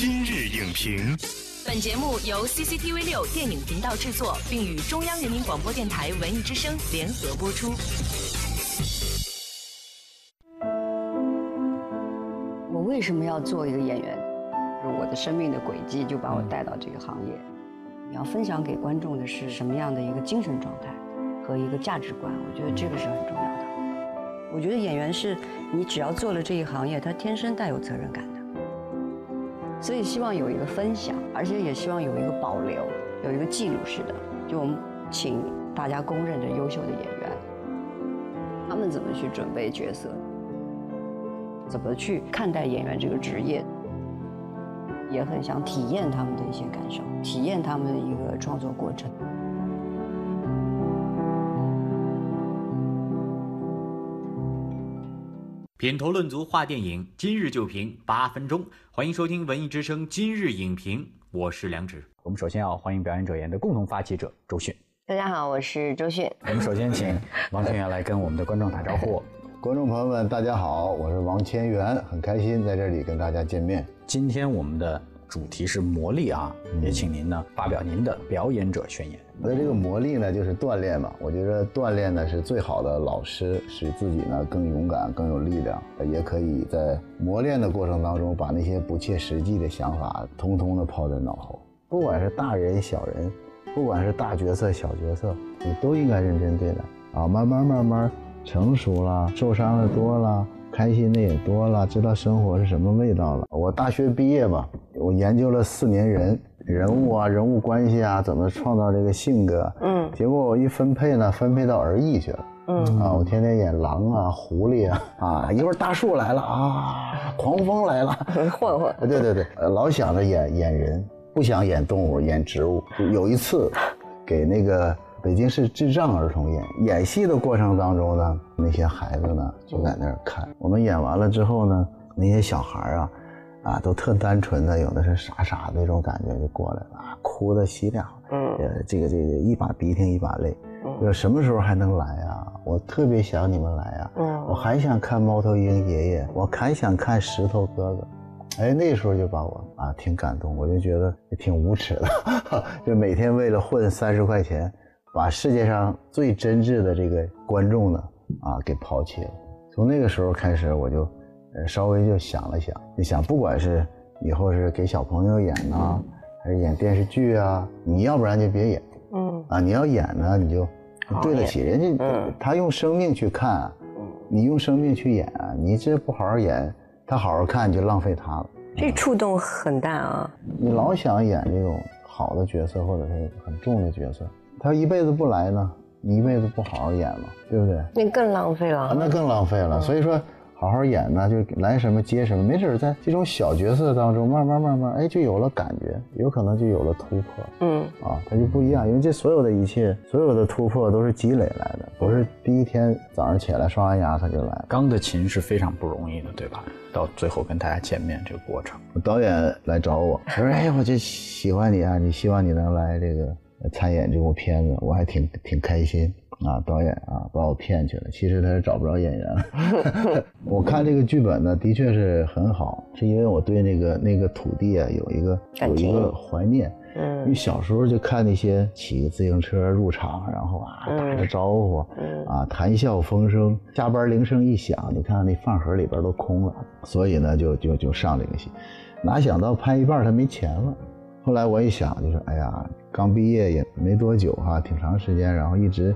今日影评，本节目由 CCTV 六电影频道制作，并与中央人民广播电台文艺之声联合播出。我为什么要做一个演员？我的生命的轨迹就把我带到这个行业。你要分享给观众的是什么样的一个精神状态和一个价值观？我觉得这个是很重要的。我觉得演员是你只要做了这一行业，他天生带有责任感的。所以希望有一个分享，而且也希望有一个保留，有一个记录式的。就我们请大家公认的优秀的演员，他们怎么去准备角色，怎么去看待演员这个职业。也很想体验他们的一些感受，体验他们的一个创作过程。品头论足话电影，今日就评八分钟。欢迎收听文艺之声今日影评，我是梁植。我们首先要欢迎表演者演的共同发起者周迅。大家好，我是周迅。我们首先请王千源来跟我们的观众打招呼。观众朋友们，大家好，我是王千源，很开心在这里跟大家见面。今天我们的主题是魔力啊，也请您呢发表您的表演者宣言。我的这个魔力呢，就是锻炼嘛。我觉得锻炼呢是最好的老师，使自己呢更勇敢、更有力量，也可以在磨练的过程当中，把那些不切实际的想法通通的抛在脑后。不管是大人小人，不管是大角色小角色，你都应该认真对待啊。慢慢慢慢成熟了，受伤的多了。开心的也多了，知道生活是什么味道了。我大学毕业吧，我研究了四年人人物啊，人物关系啊，怎么创造这个性格。嗯，结果我一分配呢，分配到儿艺去了。嗯啊，我天天演狼啊、狐狸啊，啊，一会儿大树来了啊，狂风来了，混混。对对对，老想着演演人，不想演动物、演植物。有一次，给那个。北京市智障儿童演演戏的过程当中呢，那些孩子呢就在那儿看。我们演完了之后呢，那些小孩啊，啊都特单纯的，有的是傻傻的那种感觉就过来了，哭的稀里嗯，呃，这个这个一把鼻涕一把泪，说什么时候还能来啊？我特别想你们来啊！嗯，我还想看猫头鹰爷爷，我还想看石头哥哥。哎，那时候就把我啊挺感动，我就觉得挺无耻的，就每天为了混三十块钱。把世界上最真挚的这个观众呢，啊，给抛弃了。从那个时候开始，我就，呃，稍微就想了想，你想，不管是以后是给小朋友演呢，还是演电视剧啊，你要不然就别演，嗯，啊，你要演呢，你就对得起人家，他用生命去看，你用生命去演，你这不好好演，他好好看就浪费他了。这触动很大啊！你老想演这种好的角色，或者是很重的角色。他一辈子不来呢，你一辈子不好好演了，对不对？那更浪费了。那更浪费了。所以说，好好演呢，就来什么接什么，没准在这种小角色当中，慢慢慢慢，哎，就有了感觉，有可能就有了突破。嗯，啊，它就不一样，因为这所有的一切，所有的突破都是积累来的，不是第一天早上起来刷完牙他就来。钢的琴是非常不容易的，对吧？到最后跟大家见面这个过程，导演来找我，他说：“哎，我就喜欢你啊，你希望你能来这个。”参演这部片子，我还挺挺开心啊！导演啊，把我骗去了。其实他是找不着演员了。我看这个剧本呢，的确是很好，是因为我对那个那个土地啊有一个有一个怀念。嗯。因为小时候就看那些骑个自行车入场，然后啊打着招呼，啊谈笑风生，下班铃声一响，你看那饭盒里边都空了，所以呢就就就上这个戏，哪想到拍一半他没钱了。后来我一想，就是哎呀。刚毕业也没多久哈，挺长时间，然后一直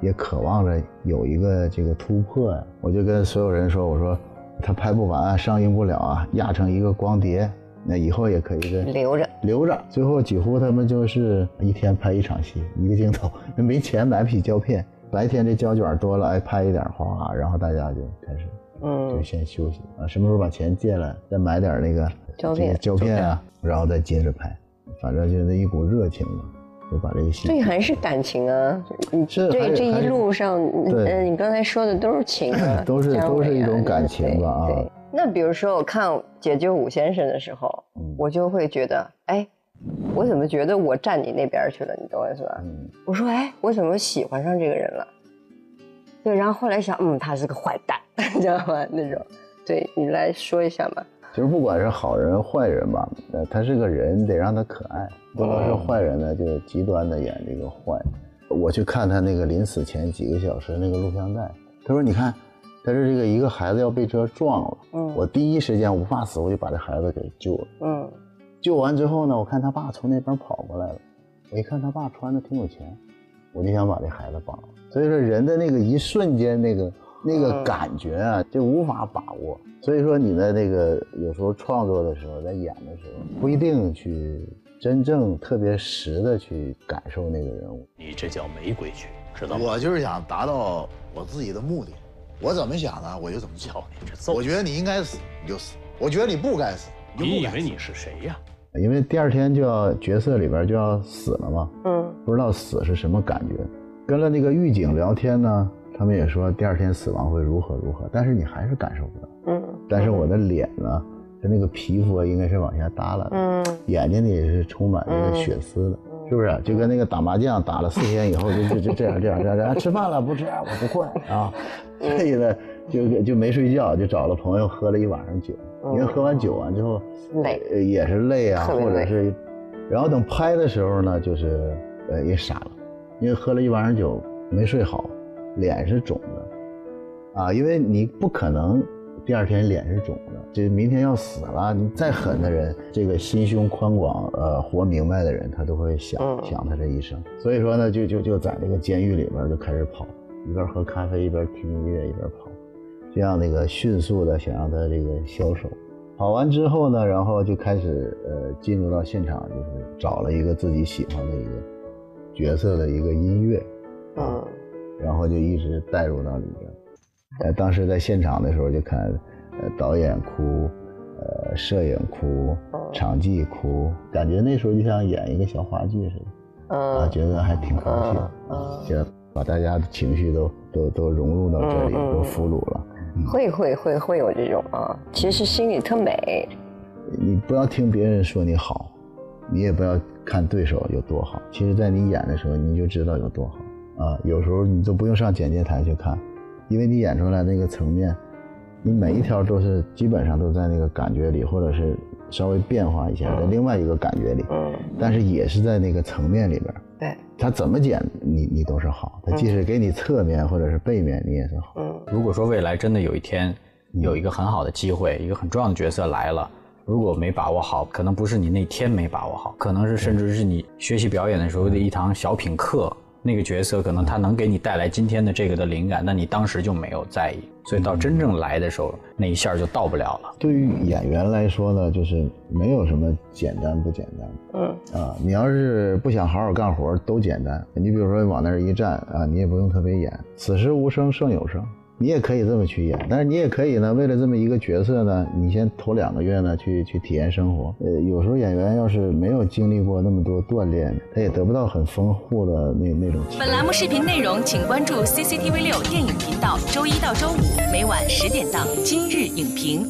也渴望着有一个这个突破呀。我就跟所有人说，我说他拍不完，上映不了啊，压成一个光碟，那以后也可以留着留着。最后几乎他们就是一天拍一场戏，一个镜头，没钱买不起胶片，白天这胶卷多了，哎，拍一点哗，然后大家就开始，嗯，就先休息啊，什么时候把钱借了，再买点那个胶片胶片啊，然后再接着拍。反正就那一股热情嘛，就把这个戏。这还是感情啊！你这这一路上，嗯，你刚才说的都是情啊，都是都是一种感情吧啊。那比如说我看《解救武先生》的时候，我就会觉得，哎，我怎么觉得我站你那边去了？你懂我意思吧？我说，哎，我怎么喜欢上这个人了？对，然后后来想，嗯，他是个坏蛋，你知道吗？那种，对你来说一下嘛。就是不管是好人坏人吧，呃，他是个人，得让他可爱，不能是坏人呢，就极端的演这个坏。我去看他那个临死前几个小时那个录像带，他说：“你看，他是这个一个孩子要被车撞了，嗯，我第一时间我不怕死，我就把这孩子给救了，嗯，救完之后呢，我看他爸从那边跑过来了，我一看他爸穿的挺有钱，我就想把这孩子绑了。所以说人的那个一瞬间那个。”那个感觉啊，就无法把握。所以说，你在那个有时候创作的时候，在演的时候，不一定去真正特别实的去感受那个人物。你这叫没规矩，知道吗？我就是想达到我自己的目的。我怎么想的，我就怎么叫你这揍。我觉得你应该死，你就死；我觉得你不该死，你以为你是谁呀？因为第二天就要角色里边就要死了嘛。嗯。不知道死是什么感觉。跟了那个狱警聊天呢。他们也说第二天死亡会如何如何，但是你还是感受不到。嗯。但是我的脸呢，它那个皮肤应该是往下耷拉的。嗯。眼睛里也是充满那个血丝的，是不是？就跟那个打麻将打了四天以后，就就就这样这样这样。吃饭了不吃？我不困啊。所以呢，就就没睡觉，就找了朋友喝了一晚上酒。因为喝完酒完之后，累，也是累啊，或者是，然后等拍的时候呢，就是呃也傻了，因为喝了一晚上酒没睡好。脸是肿的，啊，因为你不可能第二天脸是肿的，这明天要死了，你再狠的人，这个心胸宽广，呃，活明白的人，他都会想想他这一生。所以说呢，就就就在这个监狱里边就开始跑，一边喝咖啡一边听音乐一边跑，这样那个迅速的想让他这个消瘦。跑完之后呢，然后就开始呃进入到现场，就是找了一个自己喜欢的一个角色的一个音乐，啊。然后就一直带入到里边，呃，当时在现场的时候就看，呃，导演哭，呃，摄影哭，场记哭，感觉那时候就像演一个小话剧似的，啊，觉得还挺高兴，啊，就把大家的情绪都都都融入到这里，都俘虏了。会会会会有这种啊，其实心里特美。你不要听别人说你好，你也不要看对手有多好，其实在你演的时候你就知道有多好。啊，有时候你都不用上剪接台去看，因为你演出来那个层面，你每一条都是基本上都在那个感觉里，或者是稍微变化一下，在另外一个感觉里，嗯，但是也是在那个层面里边，对，他怎么剪你你都是好，他即使给你侧面或者是背面，你也是好。嗯，如果说未来真的有一天有一个很好的机会，一个很重要的角色来了，如果没把握好，可能不是你那天没把握好，可能是甚至是你学习表演的时候的一堂小品课。那个角色可能他能给你带来今天的这个的灵感，那你当时就没有在意，所以到真正来的时候，那一下就到不了了。对于演员来说呢，就是没有什么简单不简单。嗯啊，你要是不想好好干活，都简单。你比如说往那儿一站啊，你也不用特别演，此时无声胜有声。你也可以这么去演，但是你也可以呢，为了这么一个角色呢，你先头两个月呢去去体验生活。呃，有时候演员要是没有经历过那么多锻炼，他也得不到很丰富的那那种。本栏目视频内容，请关注 CCTV 六电影频道，周一到周五每晚十点档《今日影评》。